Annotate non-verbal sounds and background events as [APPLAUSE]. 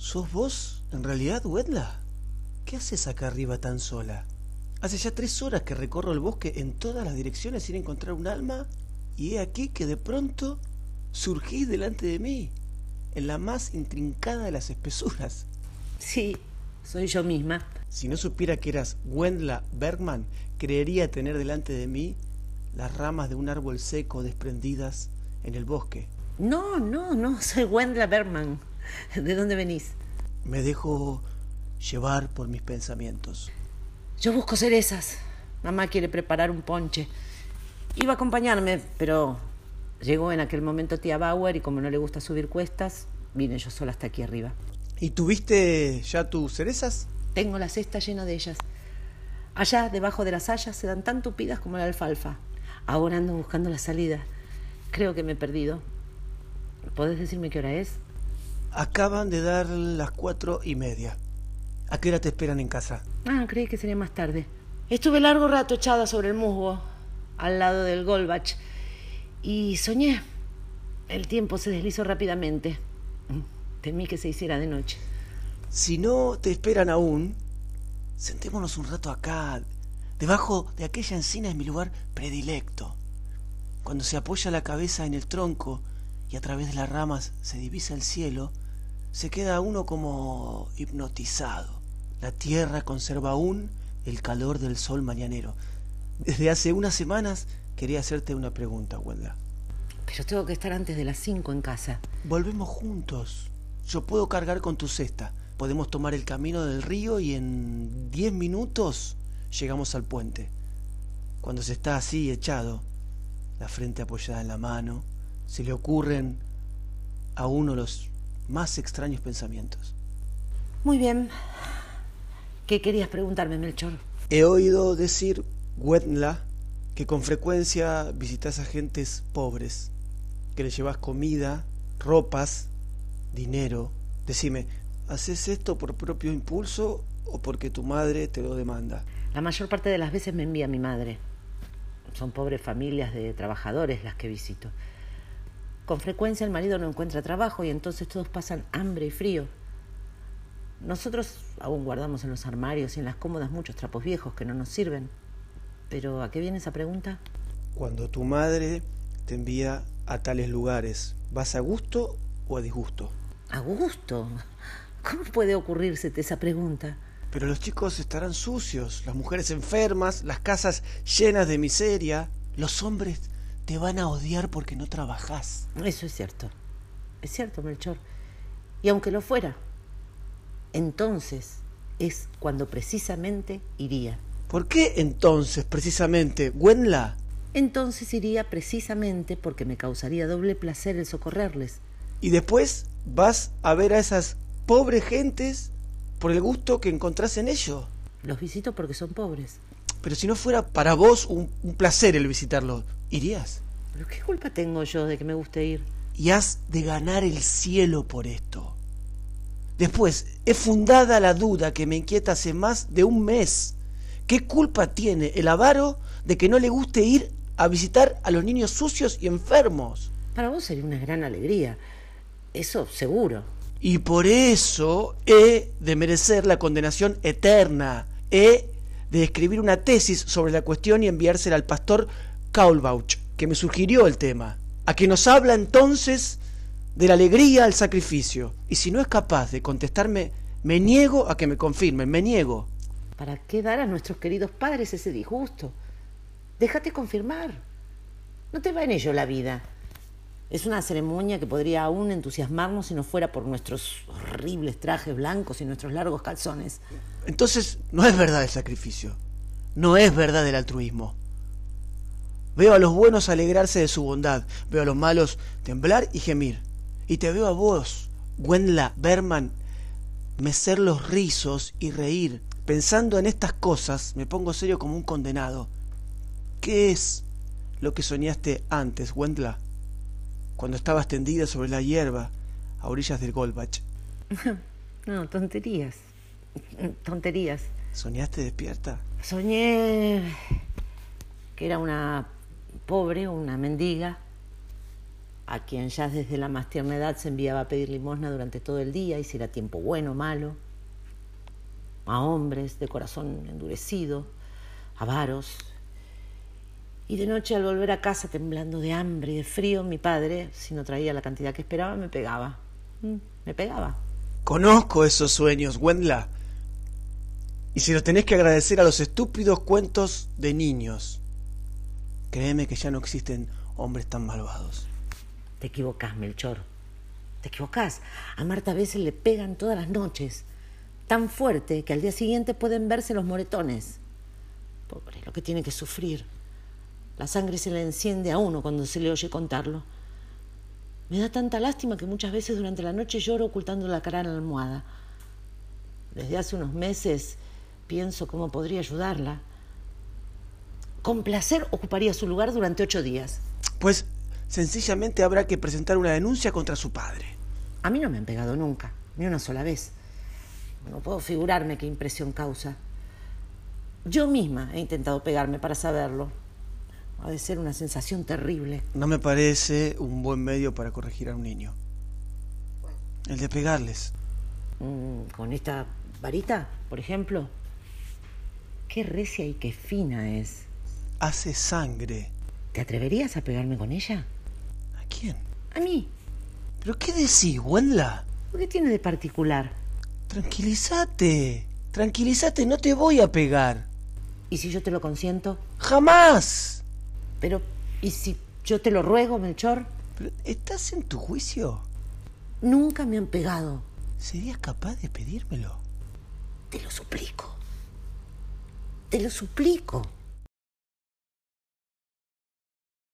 ¿Sos vos, en realidad, Wedla? ¿Qué haces acá arriba tan sola? Hace ya tres horas que recorro el bosque en todas las direcciones sin encontrar un alma, y he aquí que de pronto surgís delante de mí, en la más intrincada de las espesuras. Sí, soy yo misma. Si no supiera que eras Wendla Bergman, creería tener delante de mí las ramas de un árbol seco desprendidas en el bosque. No, no, no, soy Wendla Bergman. [LAUGHS] ¿De dónde venís? Me dejo llevar por mis pensamientos. Yo busco cerezas. Mamá quiere preparar un ponche. Iba a acompañarme, pero llegó en aquel momento tía Bauer y como no le gusta subir cuestas, vine yo sola hasta aquí arriba. ¿Y tuviste ya tus cerezas? Tengo la cesta llena de ellas. Allá, debajo de las hayas, se dan tan tupidas como la alfalfa. Ahora ando buscando la salida. Creo que me he perdido. ¿Podés decirme qué hora es? Acaban de dar las cuatro y media. ¿A qué hora te esperan en casa? Ah, creí que sería más tarde. Estuve largo rato echada sobre el musgo, al lado del Golbach, y soñé. El tiempo se deslizó rápidamente. Temí que se hiciera de noche. Si no te esperan aún, sentémonos un rato acá. Debajo de aquella encina es mi lugar predilecto. Cuando se apoya la cabeza en el tronco y a través de las ramas se divisa el cielo, se queda uno como hipnotizado. La tierra conserva aún el calor del sol mañanero. Desde hace unas semanas quería hacerte una pregunta, Wendla. Pero tengo que estar antes de las cinco en casa. Volvemos juntos. Yo puedo cargar con tu cesta. Podemos tomar el camino del río y en diez minutos llegamos al puente. Cuando se está así echado, la frente apoyada en la mano, se le ocurren a uno los más extraños pensamientos. Muy bien. ¿Qué querías preguntarme, Melchor? He oído decir, Wendla, que con frecuencia visitas a gentes pobres, que le llevas comida, ropas, dinero. Decime, ¿haces esto por propio impulso o porque tu madre te lo demanda? La mayor parte de las veces me envía mi madre. Son pobres familias de trabajadores las que visito. Con frecuencia el marido no encuentra trabajo y entonces todos pasan hambre y frío. Nosotros aún guardamos en los armarios y en las cómodas muchos trapos viejos que no nos sirven. Pero ¿a qué viene esa pregunta? Cuando tu madre te envía a tales lugares, ¿vas a gusto o a disgusto? ¿A gusto? ¿Cómo puede ocurrírsete esa pregunta? Pero los chicos estarán sucios, las mujeres enfermas, las casas llenas de miseria. Los hombres te van a odiar porque no trabajás. Eso es cierto. Es cierto, Melchor. Y aunque lo fuera, entonces es cuando precisamente iría. ¿Por qué entonces precisamente, Gwenla? Entonces iría precisamente porque me causaría doble placer el socorrerles. Y después vas a ver a esas pobres gentes por el gusto que encontrás en ello. Los visito porque son pobres. Pero si no fuera para vos un, un placer el visitarlos, ¿irías? ¿Pero qué culpa tengo yo de que me guste ir? Y has de ganar el cielo por esto. Después, es fundada la duda que me inquieta hace más de un mes. ¿Qué culpa tiene el avaro de que no le guste ir a visitar a los niños sucios y enfermos? Para vos sería una gran alegría. Eso seguro. Y por eso he de merecer la condenación eterna. He de escribir una tesis sobre la cuestión y enviársela al pastor Kaulbauch, que me sugirió el tema, a que nos habla entonces de la alegría al sacrificio. Y si no es capaz de contestarme, me niego a que me confirmen, me niego. ¿Para qué dar a nuestros queridos padres ese disgusto? Déjate confirmar. No te va en ello la vida. Es una ceremonia que podría aún entusiasmarnos si no fuera por nuestros horribles trajes blancos y nuestros largos calzones. Entonces, no es verdad el sacrificio. No es verdad el altruismo. Veo a los buenos alegrarse de su bondad. Veo a los malos temblar y gemir. Y te veo a vos, Wendla Berman, mecer los rizos y reír. Pensando en estas cosas, me pongo serio como un condenado. ¿Qué es lo que soñaste antes, Wendla? Cuando estabas tendida sobre la hierba a orillas del Golbach. [LAUGHS] No, tonterías. Tonterías. ¿Soñaste despierta? Soñé que era una pobre, una mendiga, a quien ya desde la más tierna edad se enviaba a pedir limosna durante todo el día, y si era tiempo bueno o malo, a hombres de corazón endurecido, avaros. Y de noche al volver a casa temblando de hambre y de frío, mi padre, si no traía la cantidad que esperaba, me pegaba. Mm, me pegaba. Conozco esos sueños, Wendla. Y si lo tenés que agradecer a los estúpidos cuentos de niños, créeme que ya no existen hombres tan malvados. Te equivocás, Melchor. Te equivocás. A Marta a veces le pegan todas las noches. Tan fuerte que al día siguiente pueden verse los moretones. Pobre, lo que tiene que sufrir. La sangre se le enciende a uno cuando se le oye contarlo. Me da tanta lástima que muchas veces durante la noche lloro ocultando la cara en la almohada. Desde hace unos meses pienso cómo podría ayudarla. Con placer ocuparía su lugar durante ocho días. Pues sencillamente habrá que presentar una denuncia contra su padre. A mí no me han pegado nunca, ni una sola vez. No puedo figurarme qué impresión causa. Yo misma he intentado pegarme para saberlo. Ha de ser una sensación terrible. No me parece un buen medio para corregir a un niño. El de pegarles. Mm, ¿Con esta varita, por ejemplo? Qué recia y qué fina es. Hace sangre. ¿Te atreverías a pegarme con ella? ¿A quién? A mí. ¿Pero qué decís, Wendla? ¿Qué tiene de particular? Tranquilízate. Tranquilízate, no te voy a pegar. ¿Y si yo te lo consiento? ¡Jamás! Pero, ¿y si yo te lo ruego, Melchor? ¿Pero ¿Estás en tu juicio? Nunca me han pegado. ¿Serías capaz de pedírmelo? Te lo suplico. Te lo suplico.